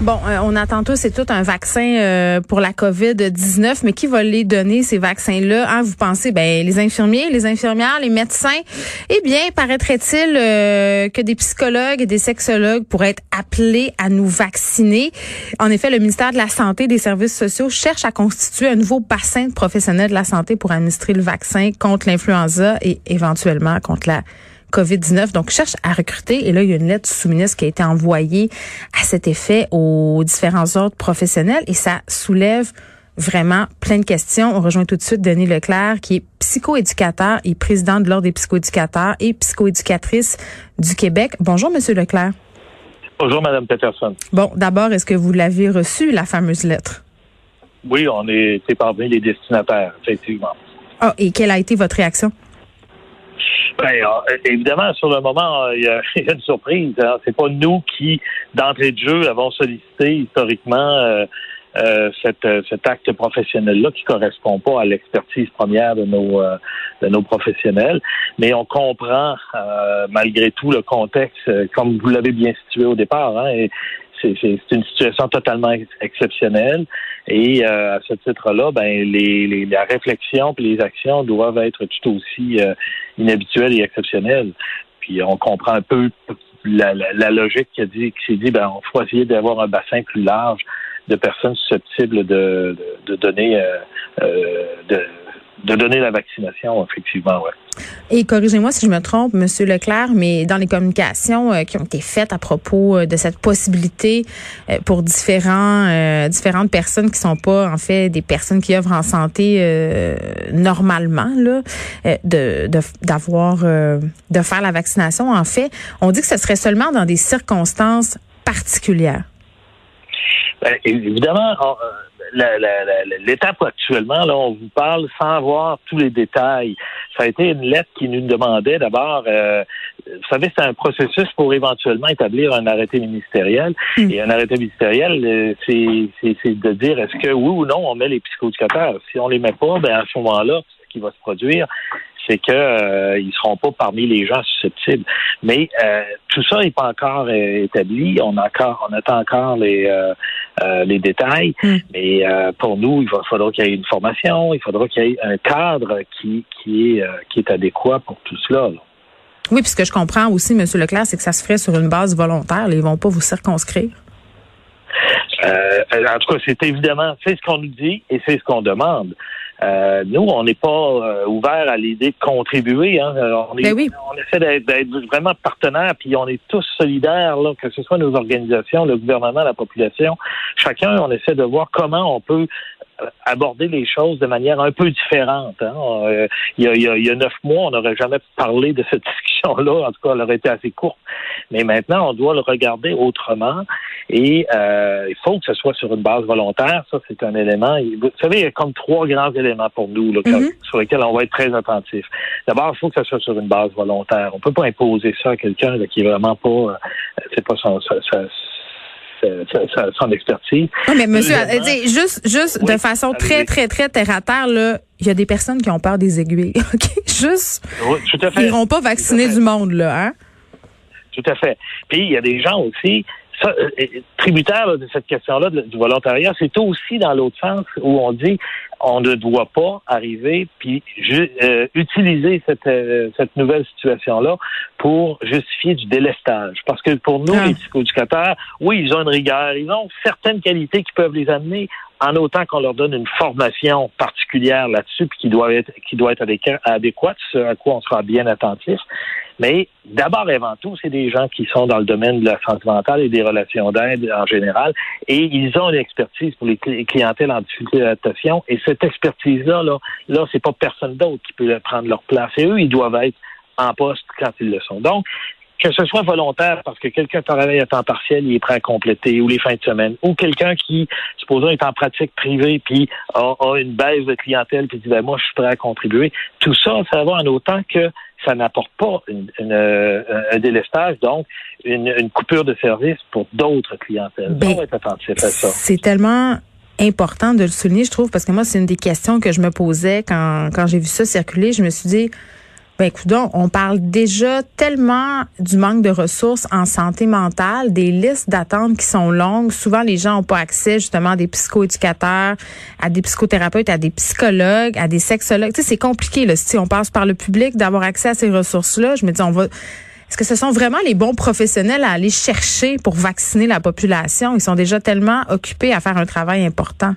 Bon, euh, on attend tous et tout un vaccin euh, pour la COVID-19, mais qui va les donner, ces vaccins-là? Hein, vous pensez, ben, les infirmiers, les infirmières, les médecins? Eh bien, paraîtrait-il euh, que des psychologues et des sexologues pourraient être appelés à nous vacciner? En effet, le ministère de la Santé et des Services sociaux cherche à constituer un nouveau bassin de professionnels de la santé pour administrer le vaccin contre l'influenza et éventuellement contre la COVID-19. Donc, cherche à recruter. Et là, il y a une lettre sous-ministre qui a été envoyée à cet effet aux différents ordres professionnels et ça soulève vraiment plein de questions. On rejoint tout de suite Denis Leclerc, qui est psychoéducateur et président de l'Ordre des psychoéducateurs et psychoéducatrice du Québec. Bonjour, Monsieur Leclerc. Bonjour, Madame Peterson. Bon, d'abord, est-ce que vous l'avez reçue, la fameuse lettre? Oui, on est, parmi les destinataires, effectivement. Ah, et quelle a été votre réaction? Ben, euh, évidemment, sur le moment, euh, il y, a, une surprise. Hein. C'est pas nous qui, d'entrée de jeu, avons sollicité historiquement euh, cet, acte professionnel-là qui correspond pas à l'expertise première de nos professionnels. Mais on comprend malgré tout le contexte, comme vous l'avez bien situé au départ. Hein, c'est une situation totalement exceptionnelle. Et euh, à ce titre-là, ben les, les, la réflexion et les actions doivent être tout aussi euh, inhabituelles et exceptionnelles. Puis on comprend un peu la, la, logique qui a dit qui s'est dit ben on faut essayer d'avoir un bassin plus large de personnes susceptibles de, de, de donner euh, euh de de donner la vaccination, effectivement, ouais. Et corrigez-moi si je me trompe, Monsieur Leclerc, mais dans les communications euh, qui ont été faites à propos euh, de cette possibilité euh, pour différents, différentes personnes qui sont pas en fait des personnes qui œuvrent en santé normalement, là, de d'avoir de, faire la vaccination. En fait, on dit que ce serait seulement dans des circonstances particulières. Ben, évidemment, l'étape actuellement, là, on vous parle sans avoir tous les détails. Ça a été une lettre qui nous demandait d'abord, euh, vous savez, c'est un processus pour éventuellement établir un arrêté ministériel. Hmm. Et un arrêté ministériel, euh, c'est de dire est-ce que oui ou non on met les psychoéducateurs? Si on les met pas, ben à ce moment-là, ce qui va se produire, c'est qu'ils euh, ils seront pas parmi les gens susceptibles. Mais euh, tout ça n'est pas encore euh, établi. On a encore, on attend encore les les détails. Hmm. Mais pour nous, il va, faudra qu'il y ait une formation, il faudra qu'il y ait un cadre qui qui est qui est adéquat pour tout cela. Oui, puisque je comprends aussi, M. Leclerc, c'est que ça se ferait sur une base volontaire. Ils vont pas vous circonscrire. en tout cas, c'est évidemment, c'est ce qu'on nous dit et c'est ce qu'on demande. Euh, nous, on n'est pas euh, ouvert à l'idée de contribuer. Hein. On, ben on essaie d'être vraiment partenaire, puis on est tous solidaires, là, que ce soit nos organisations, le gouvernement, la population. Chacun, on essaie de voir comment on peut aborder les choses de manière un peu différente. Hein. Euh, il, y a, il, y a, neuf mois, on n'aurait jamais parlé de cette discussion-là. En tout cas, elle aurait été assez courte. Mais maintenant, on doit le regarder autrement. Et euh, il faut que ce soit sur une base volontaire. Ça, c'est un élément. Vous savez, il y a comme trois grands éléments pour nous là, mm-hmm. sur lesquels on va être très attentif. D'abord, il faut que ce soit sur une base volontaire. On peut pas imposer ça à quelqu'un qui est vraiment pas, euh, c'est pas son, son expertise. mais monsieur, euh, juste, juste de façon très, très, très terre à terre, là, il y a des personnes qui ont peur des aiguilles. OK? Juste. Ils n'iront pas vacciner du monde, là, hein? Tout à fait. Puis, il y a des gens aussi, ça, euh, tributaire de cette question-là du volontariat, c'est aussi dans l'autre sens où on dit on ne doit pas arriver puis euh, utiliser cette, euh, cette nouvelle situation-là pour justifier du délestage. Parce que pour nous, ah. les psychoéducateurs, oui, ils ont une rigueur, ils ont certaines qualités qui peuvent les amener en autant qu'on leur donne une formation particulière là-dessus, puis qui doit être qui doit être adéquate, ce à quoi on sera bien attentif. Mais d'abord et avant tout, c'est des gens qui sont dans le domaine de la santé mentale et des relations d'aide en général, et ils ont une expertise pour les clientèles en difficulté d'adaptation. Et cette expertise-là, là, là, c'est pas personne d'autre qui peut prendre leur place. Et eux, ils doivent être en poste quand ils le sont. Donc, que ce soit volontaire parce que quelqu'un travaille à temps partiel, il est prêt à compléter, ou les fins de semaine, ou quelqu'un qui, supposons, est en pratique privée, puis a, une baisse de clientèle, puis dit, ben, moi, je suis prêt à contribuer. Tout ça, ça va en autant que ça n'apporte pas une, euh, un délestage, donc une, coupure de service pour d'autres clientèles. Ben, on va être attentif à ça. C'est tellement important de le souligner, je trouve, parce que moi, c'est une des questions que je me posais quand, quand j'ai vu ça circuler. Je me suis dit, ben écoute, on parle déjà tellement du manque de ressources en santé mentale, des listes d'attente qui sont longues. Souvent, les gens n'ont pas accès justement à des psychoéducateurs, à des psychothérapeutes, à des psychologues, à des sexologues. Tu sais, c'est compliqué là, si on passe par le public d'avoir accès à ces ressources-là. Je me dis, on va est-ce que ce sont vraiment les bons professionnels à aller chercher pour vacciner la population? Ils sont déjà tellement occupés à faire un travail important.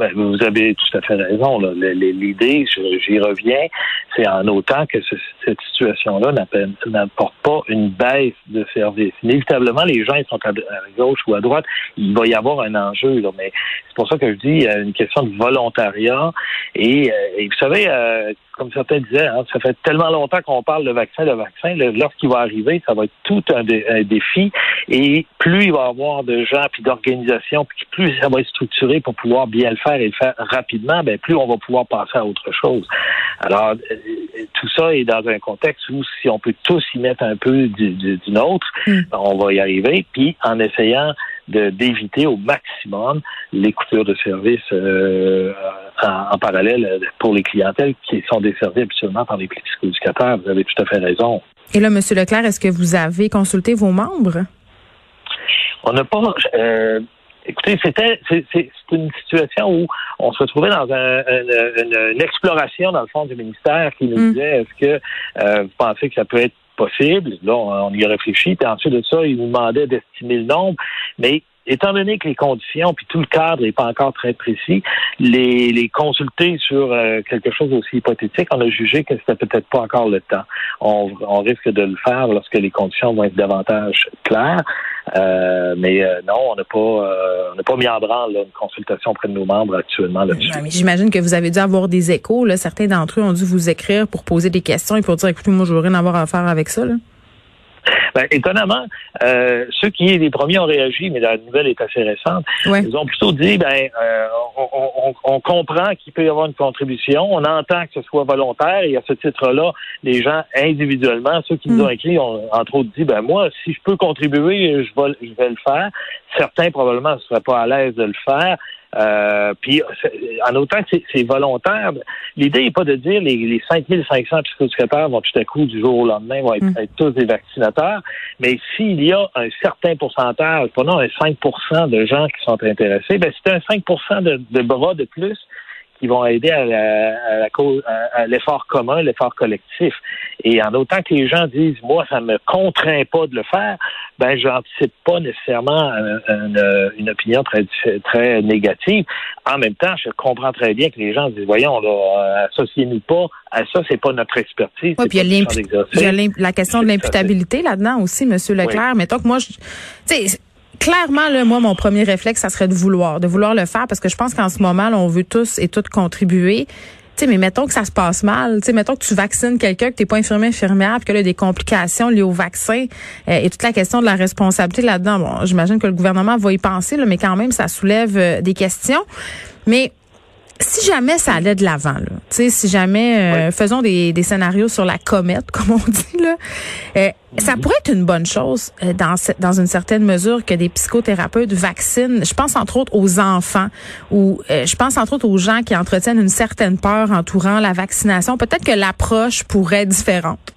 Ben, vous avez tout à fait raison. L'idée, j'y reviens, c'est en autant que cette situation-là n'apporte pas une baisse de service. Inévitablement, les gens ils sont à, gauche ou à droite, il va y avoir un enjeu. Là, mais c'est pour ça que je dis une question de volontariat. Et, euh, vous savez, euh, comme certains disaient, hein, ça fait tellement longtemps qu'on parle de vaccin, de vaccin. Lorsqu'il va arriver, ça va être tout un, défi. Et plus il va y avoir de gens puis d'organisations, puis plus ça va être structuré pour pouvoir bien le faire et le faire rapidement, ben plus on va pouvoir passer à autre chose. Alors, euh, tout ça est dans un contexte où si on peut tous y mettre un peu du, du, nôtre, ben, on va y arriver. Puis en essayant d'éviter au maximum les coupures de services euh, en, parallèle pour les clientèles qui sont desservies habituellement par les psychoéducateurs. Vous avez tout à fait raison. Et là, M. Leclerc, est-ce que vous avez consulté vos membres? On n'a pas. Euh, écoutez, c'était c'est une situation où on se retrouvait dans une, exploration dans le fond du ministère qui nous mm. disait est-ce que euh, vous pensez que ça peut être possible? Là, on y a réfléchi. Puis ensuite de ça, il nous demandait d'estimer le nombre. Mais étant donné que les conditions puis tout le cadre n'est pas encore très précis, les, les consulter sur euh, quelque chose aussi hypothétique, on a jugé que c'était peut-être pas encore le temps. On, on, risque de le faire lorsque les conditions vont être davantage claires. Euh, mais euh, non, on n'a pas, on n'a pas mis en branle une consultation auprès de nos membres actuellement là-dessus. J'imagine que vous avez dû avoir des échos. Là. Certains d'entre eux ont dû vous écrire pour poser des questions et pour dire, écoutez, moi, je veux rien avoir à faire avec ça. Là. Ben, étonnamment, euh, ceux qui les premiers ont réagi, mais la nouvelle est assez récente, ils ont plutôt dit ben euh, on, on, comprend qu'il peut y avoir une contribution, on entend que ce soit volontaire, et à ce titre-là, les gens individuellement, ceux qui nous ont mm. écrit, ont entre autres dit ben moi, si je peux contribuer, je vais, je vais le faire. Certains probablement ne seraient pas à l'aise de le faire. Euh, puis, en autant que c'est volontaire, l'idée n'est pas de dire les, les 5500 psychosecrétaires vont tout à coup, du jour au lendemain, vont être, mm. tous des vaccinateurs, mais s'il y a un certain pourcentage, prenons un 5% de gens qui sont intéressés, ben c'est un 5 de, de bras de plus qui vont aider à, la, à, l'effort commun, l'effort collectif. Et en autant que les gens disent, moi, ça me contraint pas de le faire, ben, j'anticipe pas nécessairement une, opinion très, très négative. En même temps, je comprends très bien que les gens disent, voyons, là, associez-nous pas à ça, c'est pas notre expertise. Oui, puis il y a, la question de l'imputabilité là-dedans aussi, Monsieur Leclerc. Mettons que moi, je, clairement, là, moi, mon premier réflexe, ça serait de vouloir, de vouloir le faire parce que je pense qu'en ce moment, on veut tous et toutes contribuer. sais, mais mettons que ça se passe mal, sais, mettons que tu vaccines quelqu'un, que tu n'es pas infirmier, infirmière, puis que là, des complications liées au vaccin euh, et toute la question de la responsabilité là-dedans. Bon, j'imagine que le gouvernement va y penser, là, mais quand même, ça soulève euh, des questions. Mais si jamais ça allait de l'avant, là, si jamais euh, faisons des, des, scénarios sur la comète, comme on dit là, euh, ça pourrait être une bonne chose euh, dans dans une certaine mesure que des psychothérapeutes vaccinent. Je pense entre autres aux enfants ou je pense entre autres aux gens qui entretiennent une certaine peur entourant la vaccination. Peut-être que l'approche pourrait être différente.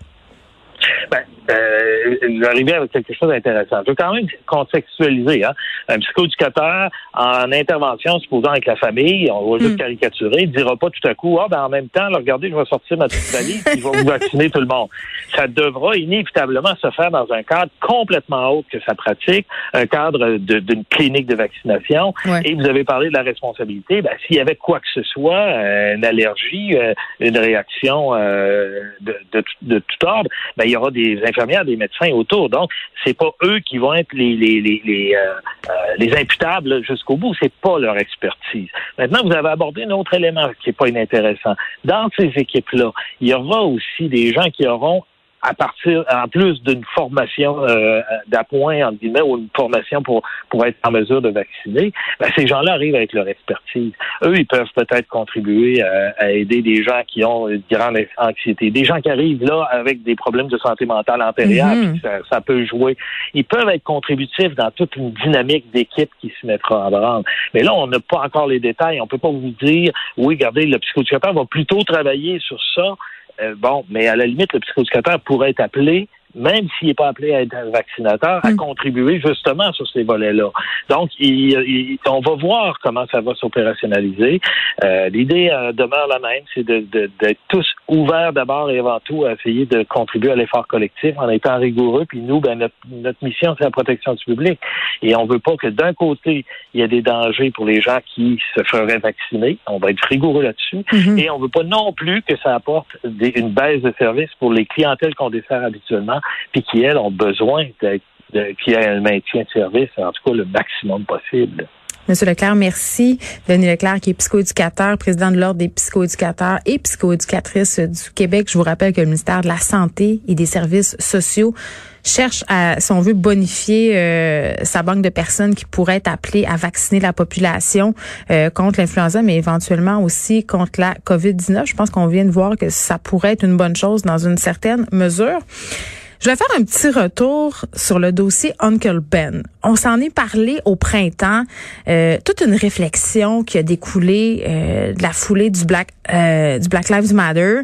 Ben, euh, j'arrivais avec quelque chose d'intéressant. Je veux quand même contextualiser. Hein. Un psychoéducateur en intervention, supposant avec la famille, on va juste mm. caricaturer, ne dira pas tout à coup, ah ben en même temps, regardez, je vais sortir ma petite valise et je vais vous vacciner tout le monde. Ça devra inévitablement se faire dans un cadre complètement autre que sa pratique, un cadre d'une clinique de vaccination. Et vous avez parlé de la responsabilité. Ben, s'il y avait quoi que ce soit, euh, une allergie, euh, une réaction euh, de, de, de, tout ordre, ben, il y aura des infirmières, des médecins autour. Donc, c'est pas eux qui vont être les les les les, euh, euh, les imputables jusqu'au bout. C'est pas leur expertise. Maintenant, vous avez abordé un autre élément qui est pas inintéressant. Dans ces équipes-là, il y aura aussi des gens qui auront à partir, en plus d'une formation euh, d'appoint, entre guillemets, ou une formation pour, pour être en mesure de vacciner, ben, ces gens-là arrivent avec leur expertise. Eux, ils peuvent peut-être contribuer à, aider des gens qui ont une grande anxiété, des gens qui arrivent là avec des problèmes de santé mentale antérieure, mhm. ça, ça, peut jouer. Ils peuvent être contributifs dans toute une dynamique d'équipe qui se mettra en branle. Mais là, on n'a pas encore les détails. On peut pas vous dire, oui, regardez, le psychothérapeute va plutôt travailler sur ça. Euh, bon, mais à la limite, le psychothérapeute pourrait être appelé même s'il n'est pas appelé à être un vaccinateur, à hmm. contribuer justement sur ces volets-là. Donc, il, on va voir comment ça va s'opérationnaliser. Euh, L'idée euh, demeure la même, c'est d'être de, tous ouverts d'abord et avant tout à essayer de contribuer à l'effort collectif en étant rigoureux. Puis nous, ben, notre, notre mission, c'est la protection du public. Et on veut pas que d'un côté, il y ait des dangers pour les gens qui se feraient vacciner. On va être rigoureux là-dessus. Hmm. Et on veut pas non plus que ça apporte des, une baisse de service pour les clientèles qu'on dessert habituellement puis qui, elles, ont besoin d'être qu'il y ait un maintien de service, en tout cas le maximum possible. Monsieur Leclerc, merci. Denis Leclerc, qui est psychoéducateur, président de l'Ordre des psychoéducateurs et psychoéducatrices du Québec. Je vous rappelle que le ministère de la Santé et des Services sociaux cherche à, si on veut, bonifier euh, sa banque de personnes qui pourraient être appelées à vacciner la population euh, contre l'influenza, mais éventuellement aussi contre la COVID-19. Je pense qu'on vient de voir que ça pourrait être une bonne chose dans une certaine mesure. Je vais faire un petit retour sur le dossier Uncle Ben. On s'en est parlé au printemps. Euh, toute une réflexion qui a découlé euh, de la foulée du Black euh, du Black Lives Matter.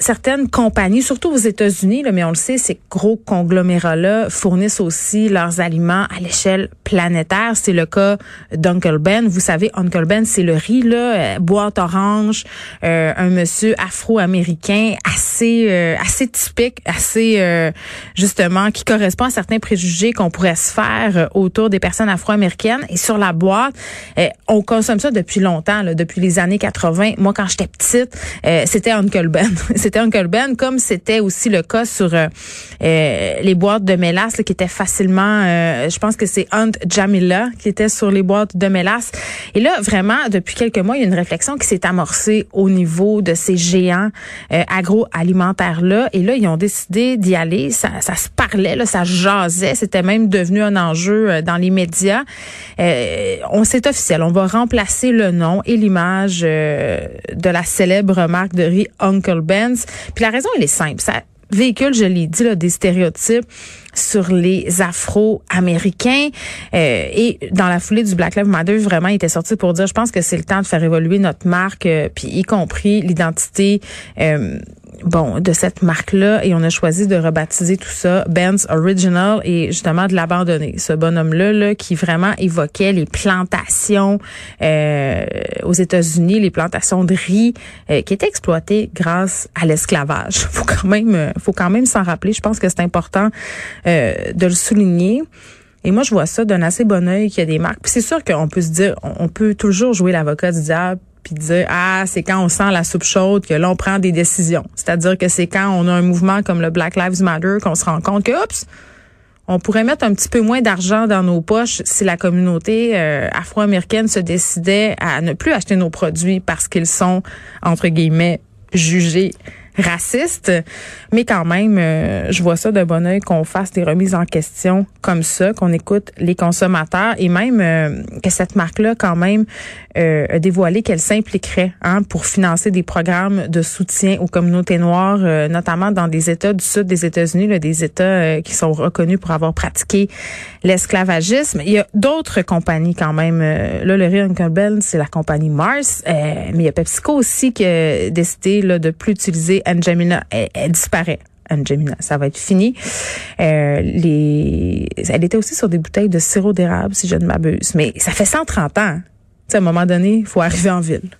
certaines compagnies, surtout aux États-Unis, mais on le sait, ces gros conglomérats-là fournissent aussi leurs aliments à l'échelle planétaire. C'est le cas d'Uncle Ben. Vous savez, Uncle Ben, c'est le riz là, boîte orange, un monsieur afro-américain assez assez typique, assez euh, justement qui correspond à certains préjugés qu'on pourrait se faire euh, autour des personnes afro-américaines. Et sur la boîte, euh, on consomme ça depuis longtemps, depuis les années 80. Moi, quand j'étais petite, c'était Uncle Ben. c'était Uncle Ben, comme c'était aussi le cas sur les boîtes de mélasse qui étaient facilement, je pense que c'est Jamila qui était sur les boîtes de mélasse. Et là, vraiment, depuis quelques mois, il y a une réflexion qui s'est amorcée au niveau de ces géants agroalimentaires-là. Et là, ils ont décidé d'y aller. Ça, ça se parlait, là, ça jasait. C'était même devenu un enjeu euh, dans les médias. Euh, on c'est officiel. On va remplacer le nom et l'image euh, de la célèbre marque de riz Uncle Ben's. Puis la raison, elle est simple. Ça véhicule, je l'ai dit, là, des stéréotypes sur les Afro-Américains. et dans la foulée du Black Lives Matter, vraiment, il était sorti pour dire, je pense que c'est le temps de faire évoluer notre marque, puis y compris l'identité bon, de cette marque-là et on a choisi de rebaptiser tout ça Ben's Original et justement de l'abandonner. Ce bonhomme-là là, qui vraiment évoquait les plantations euh, aux États-Unis, les plantations de riz euh, qui étaient exploitées grâce à l'esclavage. Faut quand même, euh, faut quand même s'en rappeler. Je pense que c'est important de le souligner. Et moi, je vois ça d'un assez bon oeil qu'il y a des marques. Puis c'est sûr qu'on peut se dire, on peut toujours jouer l'avocat du diable puis dire ah c'est quand on sent la soupe chaude que là on prend des décisions. C'est-à-dire que c'est quand on a un mouvement comme le Black Lives Matter qu'on se rend compte que oups on pourrait mettre un petit peu moins d'argent dans nos poches si la communauté euh, afro-américaine se décidait à ne plus acheter nos produits parce qu'ils sont entre guillemets jugés raciste, mais quand même, euh, je vois ça de bon oeil qu'on fasse des remises en question comme ça, qu'on écoute les consommateurs et même euh, que cette marque-là, quand même, euh, a dévoilé qu'elle s'impliquerait hein, pour financer des programmes de soutien aux communautés noires, notamment dans des États du sud des États-Unis, des États qui sont reconnus pour avoir pratiqué l'esclavagisme. Il y a d'autres compagnies quand même. là, le Rio Bell, c'est la compagnie Mars, mais il y a PepsiCo aussi qui a décidé là, de plus utiliser Angemina, elle, disparaît. Angemina, ça va être fini. Euh, elle était aussi sur des bouteilles de sirop d'érable, si je ne m'abuse. Mais ça fait 130 ans. à un moment donné, il faut arriver en ville.